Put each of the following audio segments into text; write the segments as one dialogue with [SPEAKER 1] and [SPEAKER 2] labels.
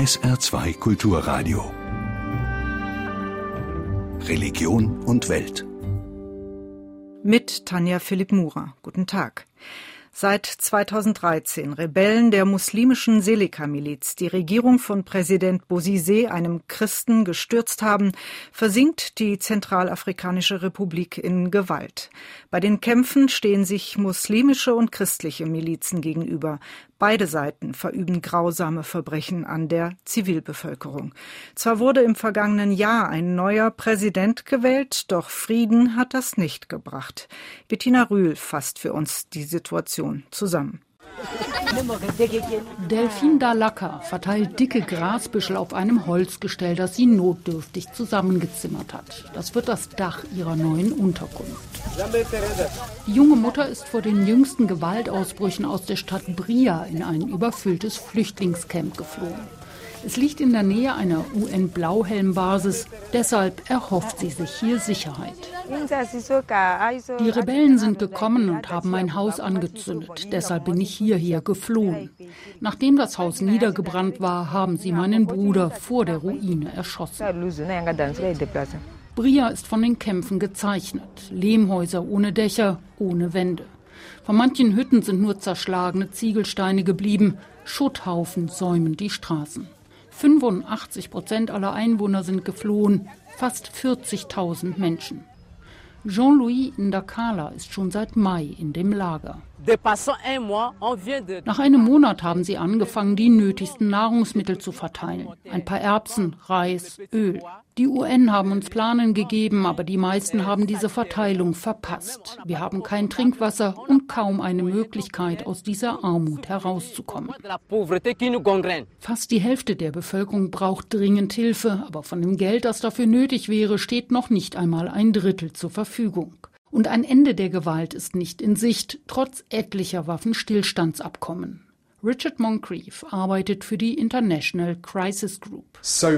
[SPEAKER 1] SR2 Kulturradio. Religion und Welt.
[SPEAKER 2] Mit Tanja Philipp Murer. Guten Tag. Seit 2013 Rebellen der muslimischen Seleka-Miliz die Regierung von Präsident Bozizé, einem Christen, gestürzt haben, versinkt die Zentralafrikanische Republik in Gewalt. Bei den Kämpfen stehen sich muslimische und christliche Milizen gegenüber. Beide Seiten verüben grausame Verbrechen an der Zivilbevölkerung. Zwar wurde im vergangenen Jahr ein neuer Präsident gewählt, doch Frieden hat das nicht gebracht. Bettina Rühl fasst für uns die Situation zusammen.
[SPEAKER 3] Delphine Dalaka verteilt dicke Grasbüschel auf einem Holzgestell, das sie notdürftig zusammengezimmert hat. Das wird das Dach ihrer neuen Unterkunft. Die junge Mutter ist vor den jüngsten Gewaltausbrüchen aus der Stadt Bria in ein überfülltes Flüchtlingscamp geflohen. Es liegt in der Nähe einer UN-Blauhelm-Basis, deshalb erhofft sie sich hier Sicherheit. Die Rebellen sind gekommen und haben mein Haus angezündet, deshalb bin ich hierher geflohen. Nachdem das Haus niedergebrannt war, haben sie meinen Bruder vor der Ruine erschossen. Bria ist von den Kämpfen gezeichnet. Lehmhäuser ohne Dächer, ohne Wände. Von manchen Hütten sind nur zerschlagene Ziegelsteine geblieben. Schutthaufen säumen die Straßen. 85 Prozent aller Einwohner sind geflohen, fast 40.000 Menschen. Jean-Louis Ndakala ist schon seit Mai in dem Lager. Nach einem Monat haben sie angefangen, die nötigsten Nahrungsmittel zu verteilen. Ein paar Erbsen, Reis, Öl. Die UN haben uns Planen gegeben, aber die meisten haben diese Verteilung verpasst. Wir haben kein Trinkwasser und kaum eine Möglichkeit, aus dieser Armut herauszukommen. Fast die Hälfte der Bevölkerung braucht dringend Hilfe, aber von dem Geld, das dafür nötig wäre, steht noch nicht einmal ein Drittel zur Verfügung. Und ein Ende der Gewalt ist nicht in Sicht, trotz etlicher Waffenstillstandsabkommen. Richard Moncrief arbeitet für die International Crisis Group. So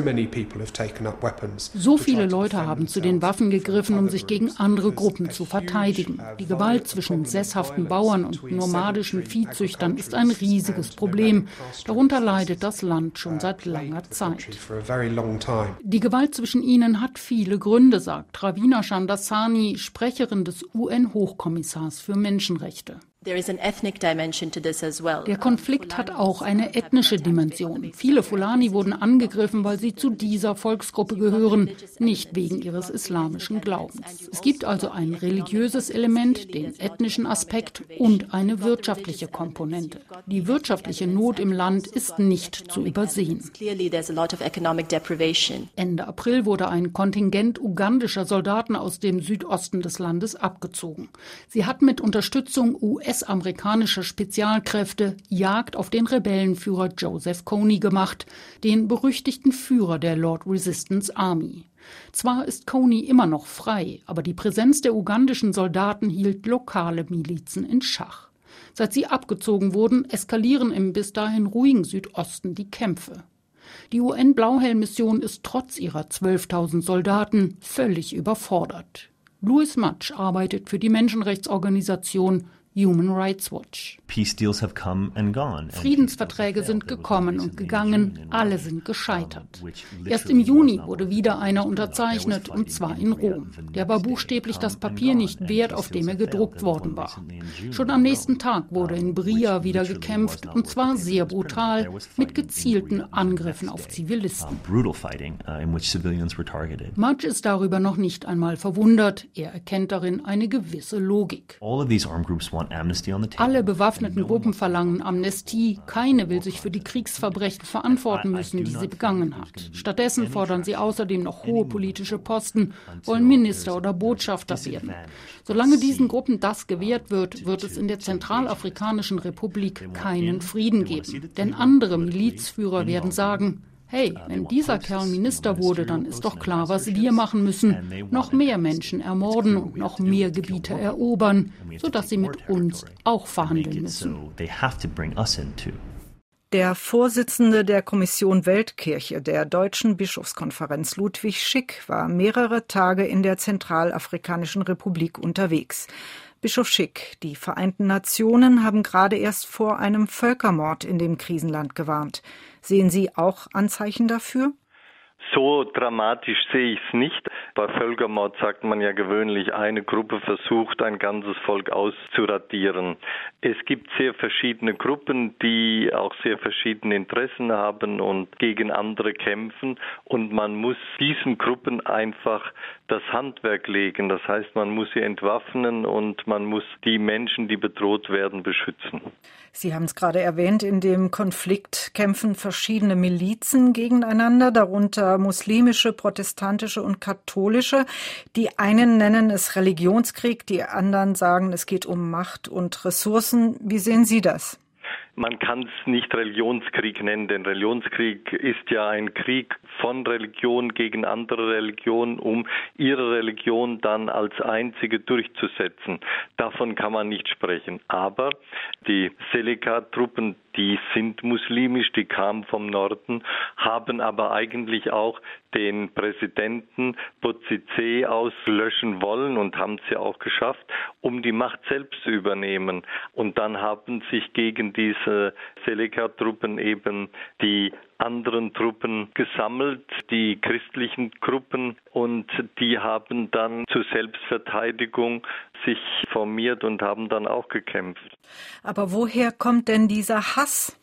[SPEAKER 3] viele Leute haben zu den Waffen gegriffen, um sich gegen andere Gruppen zu verteidigen. Die Gewalt zwischen sesshaften Bauern und nomadischen Viehzüchtern ist ein riesiges Problem. Darunter leidet das Land schon seit langer Zeit. Die Gewalt zwischen ihnen hat viele Gründe, sagt Ravina Shandassani, Sprecherin des UN-Hochkommissars für Menschenrechte. Der Konflikt hat auch eine ethnische Dimension. Viele Fulani wurden angegriffen, weil sie zu dieser Volksgruppe gehören, nicht wegen ihres islamischen Glaubens. Es gibt also ein religiöses Element, den ethnischen Aspekt und eine wirtschaftliche Komponente. Die wirtschaftliche Not im Land ist nicht zu übersehen. Ende April wurde ein Kontingent ugandischer Soldaten aus dem Südosten des Landes abgezogen. Sie hatten mit Unterstützung US US-amerikanische Spezialkräfte Jagd auf den Rebellenführer Joseph Kony gemacht, den berüchtigten Führer der Lord Resistance Army. Zwar ist Kony immer noch frei, aber die Präsenz der ugandischen Soldaten hielt lokale Milizen in Schach. Seit sie abgezogen wurden, eskalieren im bis dahin ruhigen Südosten die Kämpfe. Die UN-Blauhelm-Mission ist trotz ihrer 12.000 Soldaten völlig überfordert. Louis Matsch arbeitet für die Menschenrechtsorganisation Human Rights Watch. Friedensverträge sind gekommen und gegangen, alle sind gescheitert. Erst im Juni wurde wieder einer unterzeichnet, und zwar in Rom. Der war buchstäblich das Papier nicht wert, auf dem er gedruckt worden war. Schon am nächsten Tag wurde in Bria wieder gekämpft, und zwar sehr brutal, mit gezielten Angriffen auf Zivilisten. Mudge ist darüber noch nicht einmal verwundert, er erkennt darin eine gewisse Logik. Alle bewaffneten Gruppen verlangen Amnestie. Keine will sich für die Kriegsverbrechen verantworten müssen, die sie begangen hat. Stattdessen fordern sie außerdem noch hohe politische Posten, wollen Minister oder Botschafter werden. Solange diesen Gruppen das gewährt wird, wird es in der Zentralafrikanischen Republik keinen Frieden geben. Denn andere Milizführer werden sagen, hey, wenn dieser Kerl Minister wurde, dann ist doch klar, was wir machen müssen. Noch mehr Menschen ermorden und noch mehr Gebiete erobern, sodass sie mit uns auch verhandeln müssen.
[SPEAKER 2] Der Vorsitzende der Kommission Weltkirche der Deutschen Bischofskonferenz Ludwig Schick war mehrere Tage in der Zentralafrikanischen Republik unterwegs. Bischof Schick, die Vereinten Nationen haben gerade erst vor einem Völkermord in dem Krisenland gewarnt. Sehen Sie auch Anzeichen dafür?
[SPEAKER 4] So dramatisch sehe ich es nicht. Bei Völkermord sagt man ja gewöhnlich, eine Gruppe versucht, ein ganzes Volk auszuradieren. Es gibt sehr verschiedene Gruppen, die auch sehr verschiedene Interessen haben und gegen andere kämpfen. Und man muss diesen Gruppen einfach das Handwerk legen. Das heißt, man muss sie entwaffnen und man muss die Menschen, die bedroht werden, beschützen.
[SPEAKER 2] Sie haben es gerade erwähnt, in dem Konflikt kämpfen verschiedene Milizen gegeneinander, darunter muslimische, protestantische und katholische. Die einen nennen es Religionskrieg, die anderen sagen, es geht um Macht und Ressourcen. Wie sehen Sie das?
[SPEAKER 4] Man kann es nicht Religionskrieg nennen, denn Religionskrieg ist ja ein Krieg von Religion gegen andere Religionen, um ihre Religion dann als einzige durchzusetzen. Davon kann man nicht sprechen. Aber die Seleka-Truppen, die sind muslimisch, die kamen vom Norden, haben aber eigentlich auch den Präsidenten Bozizé auslöschen wollen und haben es ja auch geschafft, um die Macht selbst zu übernehmen. Und dann haben sich gegen diese Seleka-Truppen eben die anderen Truppen gesammelt, die christlichen Gruppen, und die haben dann zur Selbstverteidigung sich formiert und haben dann auch gekämpft.
[SPEAKER 2] Aber woher kommt denn dieser Hass?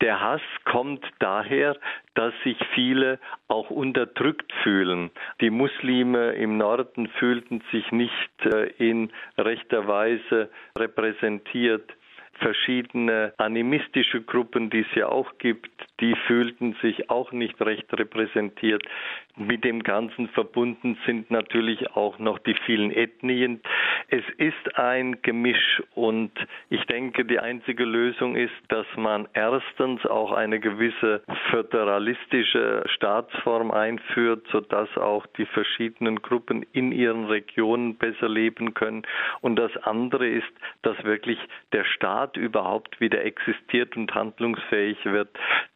[SPEAKER 4] Der Hass kommt daher, dass sich viele auch unterdrückt fühlen. Die Muslime im Norden fühlten sich nicht äh, in rechter Weise repräsentiert verschiedene animistische Gruppen, die es ja auch gibt, die fühlten sich auch nicht recht repräsentiert. Mit dem Ganzen verbunden sind natürlich auch noch die vielen Ethnien. Es ist ein Gemisch und ich denke, die einzige Lösung ist, dass man erstens auch eine gewisse föderalistische Staatsform einführt, sodass auch die verschiedenen Gruppen in ihren Regionen besser leben können. Und das andere ist, dass wirklich der Staat überhaupt wieder existiert und handlungsfähig wird.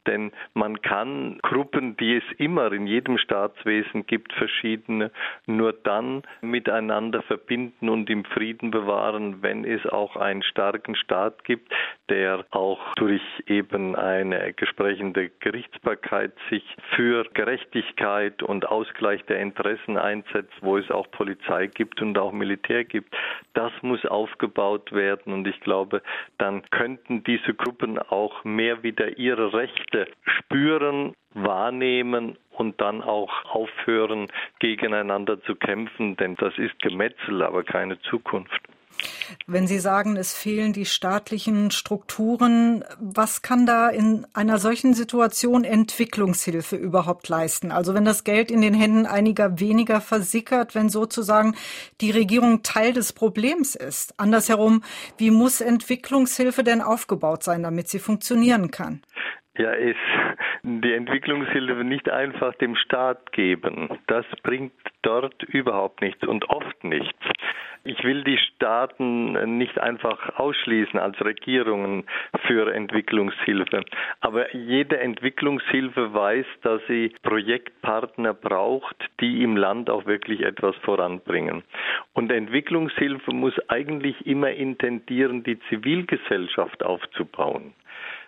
[SPEAKER 4] Denn man kann Gruppen, die es immer in jedem Staatswesen gibt, verschiedene, nur dann miteinander verbinden und im Frieden bewahren, wenn es auch einen starken Staat gibt, der auch durch eben eine entsprechende Gerichtsbarkeit sich für Gerechtigkeit und Ausgleich der Interessen einsetzt, wo es auch Polizei gibt und auch Militär gibt. Das muss aufgebaut werden und ich glaube, dann könnten diese Gruppen auch mehr wieder ihre Rechte spüren, wahrnehmen und dann auch aufhören, gegeneinander zu kämpfen, denn das ist Gemetzel, aber keine Zukunft.
[SPEAKER 2] Wenn Sie sagen, es fehlen die staatlichen Strukturen, was kann da in einer solchen Situation Entwicklungshilfe überhaupt leisten? Also wenn das Geld in den Händen einiger weniger versickert, wenn sozusagen die Regierung Teil des Problems ist. Andersherum, wie muss Entwicklungshilfe denn aufgebaut sein, damit sie funktionieren kann?
[SPEAKER 4] Ja, ist die Entwicklungshilfe nicht einfach dem Staat geben. Das bringt dort überhaupt nichts und oft nichts. Ich will die Staaten nicht einfach ausschließen als Regierungen für Entwicklungshilfe. Aber jede Entwicklungshilfe weiß, dass sie Projektpartner braucht, die im Land auch wirklich etwas voranbringen. Und Entwicklungshilfe muss eigentlich immer intendieren, die Zivilgesellschaft aufzubauen.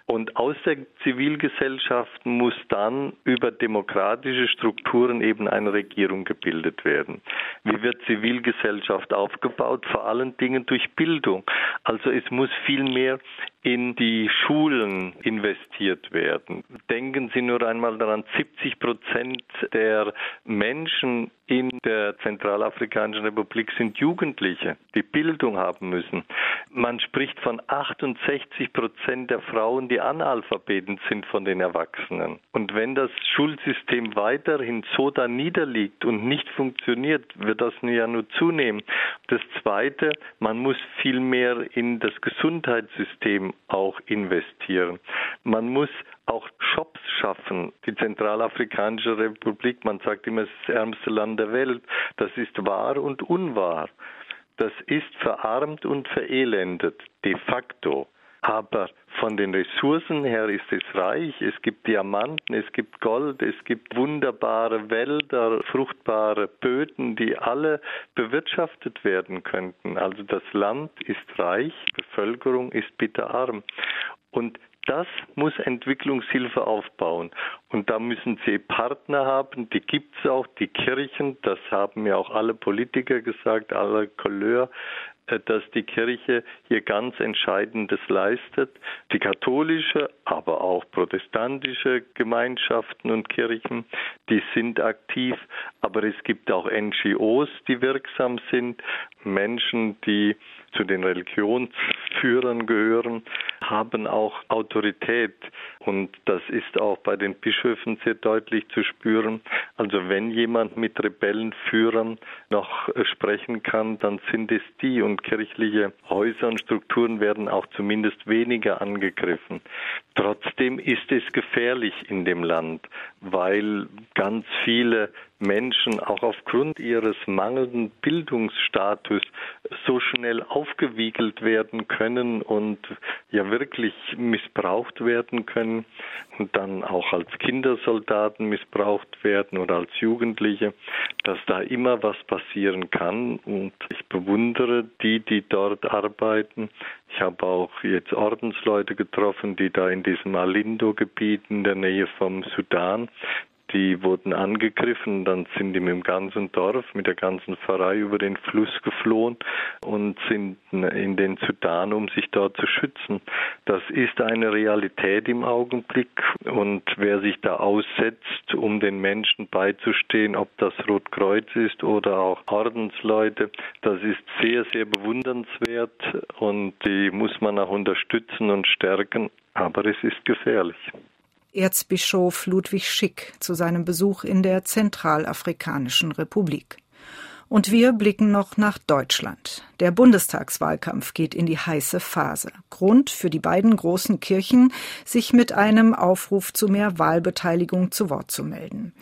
[SPEAKER 4] Und aus der Zivilgesellschaft muss dann über demokratische Strukturen eben eine Regierung gebildet werden. Wie wird Zivilgesellschaft aufgebaut? Vor allen Dingen durch Bildung. Also es muss viel mehr in die Schulen investiert werden. Denken Sie nur einmal daran, 70 Prozent der Menschen in der Zentralafrikanischen Republik sind Jugendliche, die Bildung haben müssen. Man spricht von 68 Prozent der Frauen, die Analphabeten sind von den Erwachsenen. Und wenn das Schulsystem weiterhin so da niederliegt und nicht funktioniert, wird das ja nur zunehmen. Das Zweite, man muss viel mehr in das Gesundheitssystem auch investieren. Man muss auch schaffen. Die Zentralafrikanische Republik, man sagt immer, es ist das ärmste Land der Welt. Das ist wahr und unwahr. Das ist verarmt und verelendet, de facto. Aber von den Ressourcen her ist es reich. Es gibt Diamanten, es gibt Gold, es gibt wunderbare Wälder, fruchtbare Böden, die alle bewirtschaftet werden könnten. Also das Land ist reich, Bevölkerung ist bitterarm. Und das muss Entwicklungshilfe aufbauen. Und da müssen sie Partner haben, die gibt es auch, die Kirchen, das haben ja auch alle Politiker gesagt, alle Couleur, äh, dass die Kirche hier ganz Entscheidendes leistet. Die katholische, aber auch protestantische Gemeinschaften und Kirchen, die sind aktiv, aber es gibt auch NGOs, die wirksam sind, Menschen, die zu den Religionsführern gehören, haben auch Autorität. Und das ist auch bei den Bischöfen sehr deutlich zu spüren. Also wenn jemand mit Rebellenführern noch sprechen kann, dann sind es die. Und kirchliche Häuser und Strukturen werden auch zumindest weniger angegriffen. Trotzdem ist es gefährlich in dem Land, weil ganz viele Menschen auch aufgrund ihres mangelnden Bildungsstatus so schnell aufgewiegelt werden können und ja wirklich missbraucht werden können und dann auch als Kindersoldaten missbraucht werden oder als Jugendliche, dass da immer was passieren kann und ich bewundere die, die dort arbeiten. Ich habe auch jetzt Ordensleute getroffen, die da in diesem Alindo-Gebiet in der Nähe vom Sudan die wurden angegriffen, dann sind die mit dem ganzen Dorf, mit der ganzen Pfarrei über den Fluss geflohen und sind in den Sudan, um sich dort zu schützen. Das ist eine Realität im Augenblick und wer sich da aussetzt, um den Menschen beizustehen, ob das Rotkreuz ist oder auch Ordensleute, das ist sehr, sehr bewundernswert und die muss man auch unterstützen und stärken, aber es ist gefährlich.
[SPEAKER 2] Erzbischof Ludwig Schick zu seinem Besuch in der Zentralafrikanischen Republik. Und wir blicken noch nach Deutschland. Der Bundestagswahlkampf geht in die heiße Phase. Grund für die beiden großen Kirchen, sich mit einem Aufruf zu mehr Wahlbeteiligung zu Wort zu melden.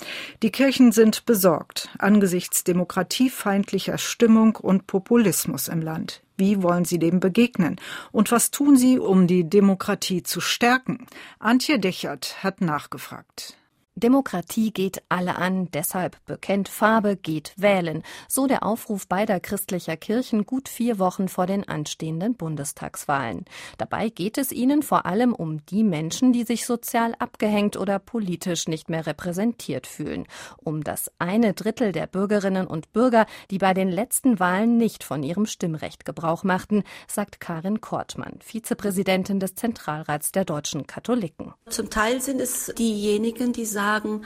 [SPEAKER 2] Die Kirchen sind besorgt angesichts demokratiefeindlicher Stimmung und Populismus im Land. Wie wollen Sie dem begegnen? Und was tun Sie, um die Demokratie zu stärken? Antje Dechert hat nachgefragt.
[SPEAKER 5] Demokratie geht alle an, deshalb bekennt Farbe, geht wählen. So der Aufruf beider christlicher Kirchen gut vier Wochen vor den anstehenden Bundestagswahlen. Dabei geht es ihnen vor allem um die Menschen, die sich sozial abgehängt oder politisch nicht mehr repräsentiert fühlen. Um das eine Drittel der Bürgerinnen und Bürger, die bei den letzten Wahlen nicht von ihrem Stimmrecht Gebrauch machten, sagt Karin Kortmann, Vizepräsidentin des Zentralrats der deutschen Katholiken.
[SPEAKER 6] Zum Teil sind es diejenigen, die sagen, sagen,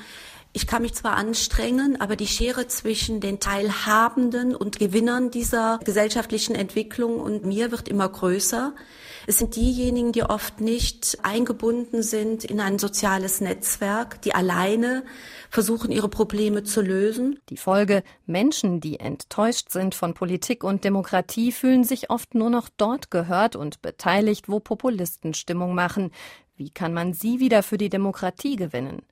[SPEAKER 6] ich kann mich zwar anstrengen, aber die Schere zwischen den Teilhabenden und Gewinnern dieser gesellschaftlichen Entwicklung und mir wird immer größer. Es sind diejenigen, die oft nicht eingebunden sind in ein soziales Netzwerk, die alleine versuchen, ihre Probleme zu lösen.
[SPEAKER 5] Die Folge, Menschen, die enttäuscht sind von Politik und Demokratie, fühlen sich oft nur noch dort gehört und beteiligt, wo Populisten Stimmung machen. Wie kann man sie wieder für die Demokratie gewinnen?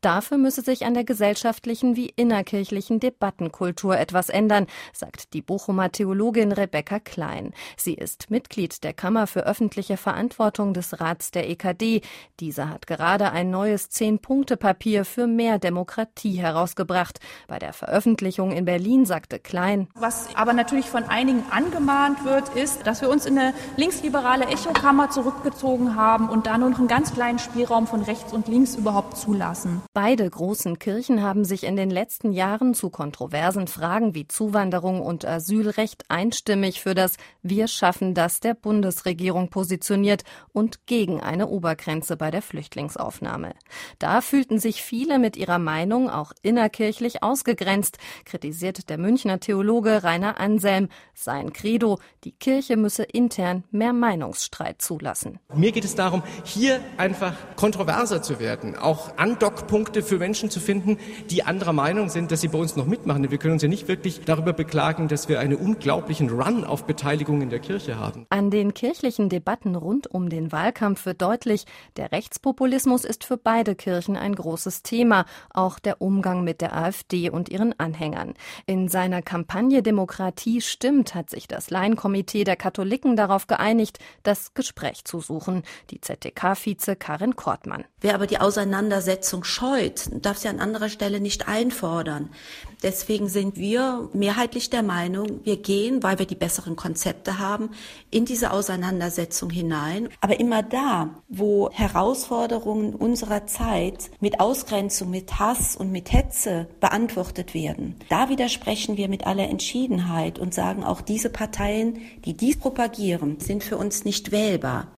[SPEAKER 5] Dafür müsse sich an der gesellschaftlichen wie innerkirchlichen Debattenkultur etwas ändern, sagt die Bochumer Theologin Rebecca Klein. Sie ist Mitglied der Kammer für öffentliche Verantwortung des Rats der EKD. Dieser hat gerade ein neues Zehn-Punkte-Papier für mehr Demokratie herausgebracht. Bei der Veröffentlichung in Berlin sagte Klein.
[SPEAKER 7] Was aber natürlich von einigen angemahnt wird, ist, dass wir uns in eine linksliberale Echokammer zurückgezogen haben und da nur noch einen ganz kleinen Spielraum von rechts und links überhaupt zulassen lassen.
[SPEAKER 5] Beide großen Kirchen haben sich in den letzten Jahren zu kontroversen Fragen wie Zuwanderung und Asylrecht einstimmig für das Wir schaffen das der Bundesregierung positioniert und gegen eine Obergrenze bei der Flüchtlingsaufnahme. Da fühlten sich viele mit ihrer Meinung auch innerkirchlich ausgegrenzt, kritisiert der Münchner Theologe Rainer Anselm. Sein Credo, die Kirche müsse intern mehr Meinungsstreit zulassen.
[SPEAKER 8] Mir geht es darum, hier einfach kontroverser zu werden, auch andocken Lockpunkte für Menschen zu finden, die anderer Meinung sind, dass sie bei uns noch mitmachen. Wir können uns ja nicht wirklich darüber beklagen, dass wir einen unglaublichen Run auf Beteiligung in der Kirche haben.
[SPEAKER 5] An den kirchlichen Debatten rund um den Wahlkampf wird deutlich, der Rechtspopulismus ist für beide Kirchen ein großes Thema, auch der Umgang mit der AfD und ihren Anhängern. In seiner Kampagne Demokratie stimmt hat sich das Laienkomitee der Katholiken darauf geeinigt, das Gespräch zu suchen. Die ZDK-Vize Karin Kortmann.
[SPEAKER 6] Wer aber die Auseinandersetzung scheut, darf sie an anderer Stelle nicht einfordern. Deswegen sind wir mehrheitlich der Meinung, wir gehen, weil wir die besseren Konzepte haben, in diese Auseinandersetzung hinein. Aber immer da, wo Herausforderungen unserer Zeit mit Ausgrenzung, mit Hass und mit Hetze beantwortet werden, da widersprechen wir mit aller Entschiedenheit und sagen, auch diese Parteien, die dies propagieren, sind für uns nicht wählbar.